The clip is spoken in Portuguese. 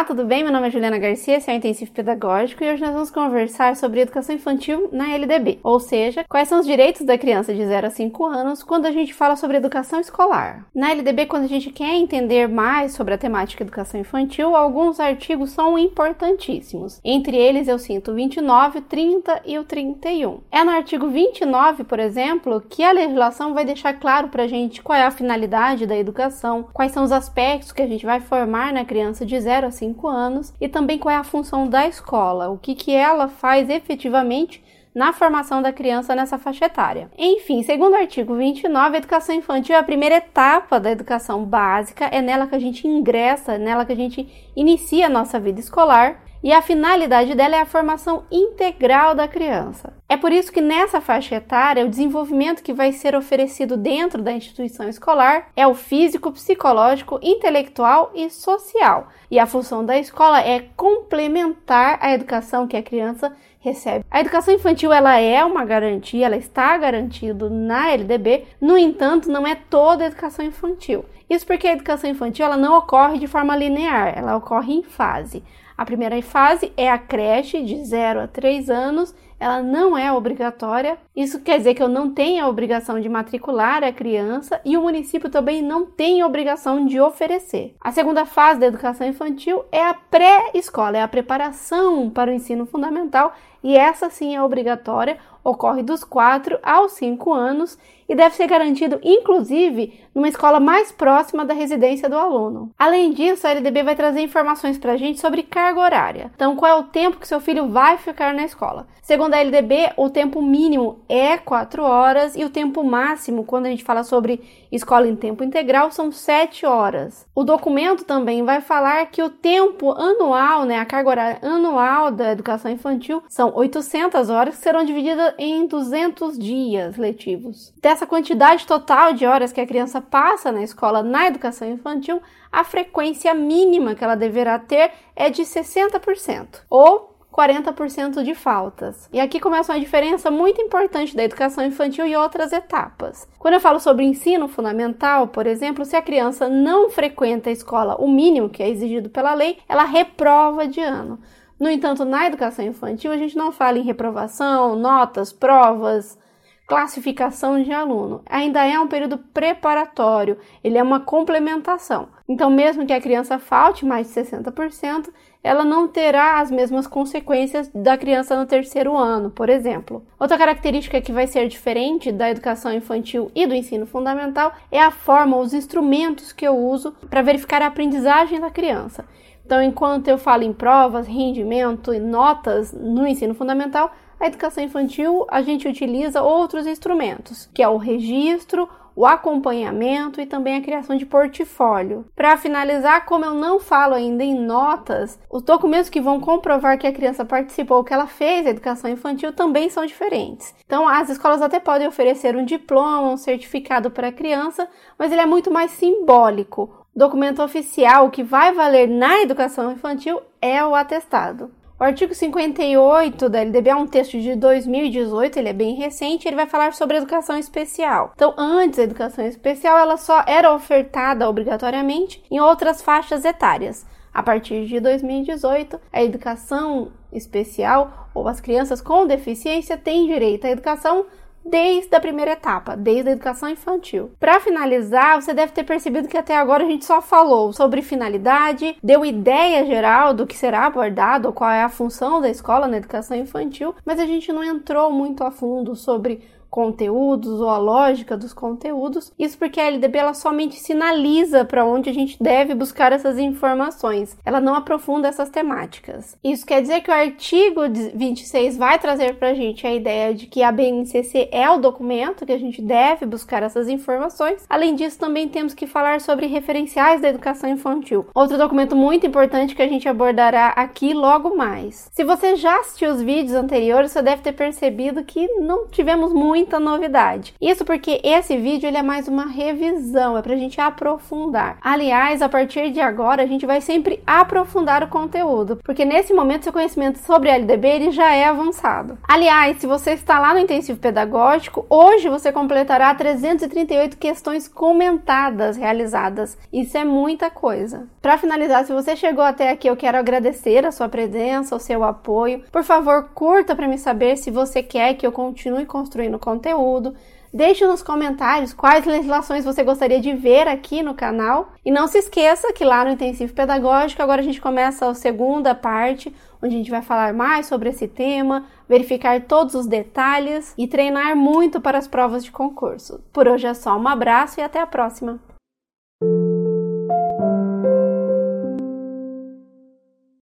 Olá, tudo bem? Meu nome é Juliana Garcia, esse é o Intensivo Pedagógico e hoje nós vamos conversar sobre educação infantil na LDB, ou seja, quais são os direitos da criança de 0 a 5 anos quando a gente fala sobre educação escolar. Na LDB, quando a gente quer entender mais sobre a temática educação infantil, alguns artigos são importantíssimos. Entre eles eu sinto o 29, 30 e o 31. É no artigo 29, por exemplo, que a legislação vai deixar claro para a gente qual é a finalidade da educação, quais são os aspectos que a gente vai formar na criança de 0 0 a 5 anos e também qual é a função da escola, o que, que ela faz efetivamente na formação da criança nessa faixa etária. Enfim, segundo o artigo 29, a educação infantil é a primeira etapa da educação básica, é nela que a gente ingressa, é nela que a gente inicia a nossa vida escolar e a finalidade dela é a formação integral da criança. É por isso que nessa faixa etária, o desenvolvimento que vai ser oferecido dentro da instituição escolar é o físico, psicológico, intelectual e social. E a função da escola é complementar a educação que a criança recebe. A educação infantil ela é uma garantia, ela está garantida na LDB, no entanto, não é toda a educação infantil. Isso porque a educação infantil ela não ocorre de forma linear, ela ocorre em fase. A primeira fase é a creche de 0 a 3 anos, ela não é obrigatória. Isso quer dizer que eu não tenho a obrigação de matricular a criança e o município também não tem obrigação de oferecer. A segunda fase da educação infantil é a pré-escola, é a preparação para o ensino fundamental e essa sim é obrigatória, ocorre dos 4 aos 5 anos e deve ser garantido, inclusive, numa escola mais próxima da residência do aluno. Além disso, a LDB vai trazer informações para a gente sobre carga horária. Então, qual é o tempo que seu filho vai ficar na escola? Segundo a LDB, o tempo mínimo é 4 horas e o tempo máximo, quando a gente fala sobre escola em tempo integral, são 7 horas. O documento também vai falar que o tempo anual, né, a carga horária anual da educação infantil, são 800 horas que serão divididas em 200 dias letivos. Dessa quantidade total de horas que a criança passa na escola na educação infantil, a frequência mínima que ela deverá ter é de 60%, ou 40% de faltas. E aqui começa uma diferença muito importante da educação infantil e outras etapas. Quando eu falo sobre ensino fundamental, por exemplo, se a criança não frequenta a escola o mínimo que é exigido pela lei, ela reprova de ano. No entanto, na educação infantil, a gente não fala em reprovação, notas, provas, classificação de aluno. Ainda é um período preparatório, ele é uma complementação. Então, mesmo que a criança falte mais de 60%, ela não terá as mesmas consequências da criança no terceiro ano, por exemplo. Outra característica que vai ser diferente da educação infantil e do ensino fundamental é a forma, os instrumentos que eu uso para verificar a aprendizagem da criança. Então, enquanto eu falo em provas, rendimento e notas no ensino fundamental, a educação infantil a gente utiliza outros instrumentos, que é o registro, o acompanhamento e também a criação de portfólio. Para finalizar, como eu não falo ainda em notas, os documentos que vão comprovar que a criança participou, que ela fez a educação infantil também são diferentes. Então, as escolas até podem oferecer um diploma, um certificado para a criança, mas ele é muito mais simbólico. Documento oficial que vai valer na educação infantil é o atestado. O artigo 58 da LDB é um texto de 2018, ele é bem recente, ele vai falar sobre educação especial. Então, antes a educação especial, ela só era ofertada obrigatoriamente em outras faixas etárias. A partir de 2018, a educação especial ou as crianças com deficiência têm direito à educação desde a primeira etapa, desde a educação infantil. Para finalizar, você deve ter percebido que até agora a gente só falou sobre finalidade, deu ideia geral do que será abordado, qual é a função da escola na educação infantil, mas a gente não entrou muito a fundo sobre conteúdos ou a lógica dos conteúdos. Isso porque a LDB ela somente sinaliza para onde a gente deve buscar essas informações. Ela não aprofunda essas temáticas. Isso quer dizer que o artigo 26 vai trazer para a gente a ideia de que a BNCC é o documento que a gente deve buscar essas informações. Além disso, também temos que falar sobre referenciais da educação infantil. Outro documento muito importante que a gente abordará aqui logo mais. Se você já assistiu os vídeos anteriores, você deve ter percebido que não tivemos muito muita novidade. Isso porque esse vídeo ele é mais uma revisão, é pra gente aprofundar. Aliás, a partir de agora a gente vai sempre aprofundar o conteúdo, porque nesse momento seu conhecimento sobre LDB ele já é avançado. Aliás, se você está lá no intensivo pedagógico, hoje você completará 338 questões comentadas realizadas. Isso é muita coisa. Para finalizar, se você chegou até aqui, eu quero agradecer a sua presença, o seu apoio. Por favor, curta para me saber se você quer que eu continue construindo conteúdo. Deixe nos comentários quais legislações você gostaria de ver aqui no canal. E não se esqueça que lá no Intensivo Pedagógico agora a gente começa a segunda parte, onde a gente vai falar mais sobre esse tema, verificar todos os detalhes e treinar muito para as provas de concurso. Por hoje é só um abraço e até a próxima!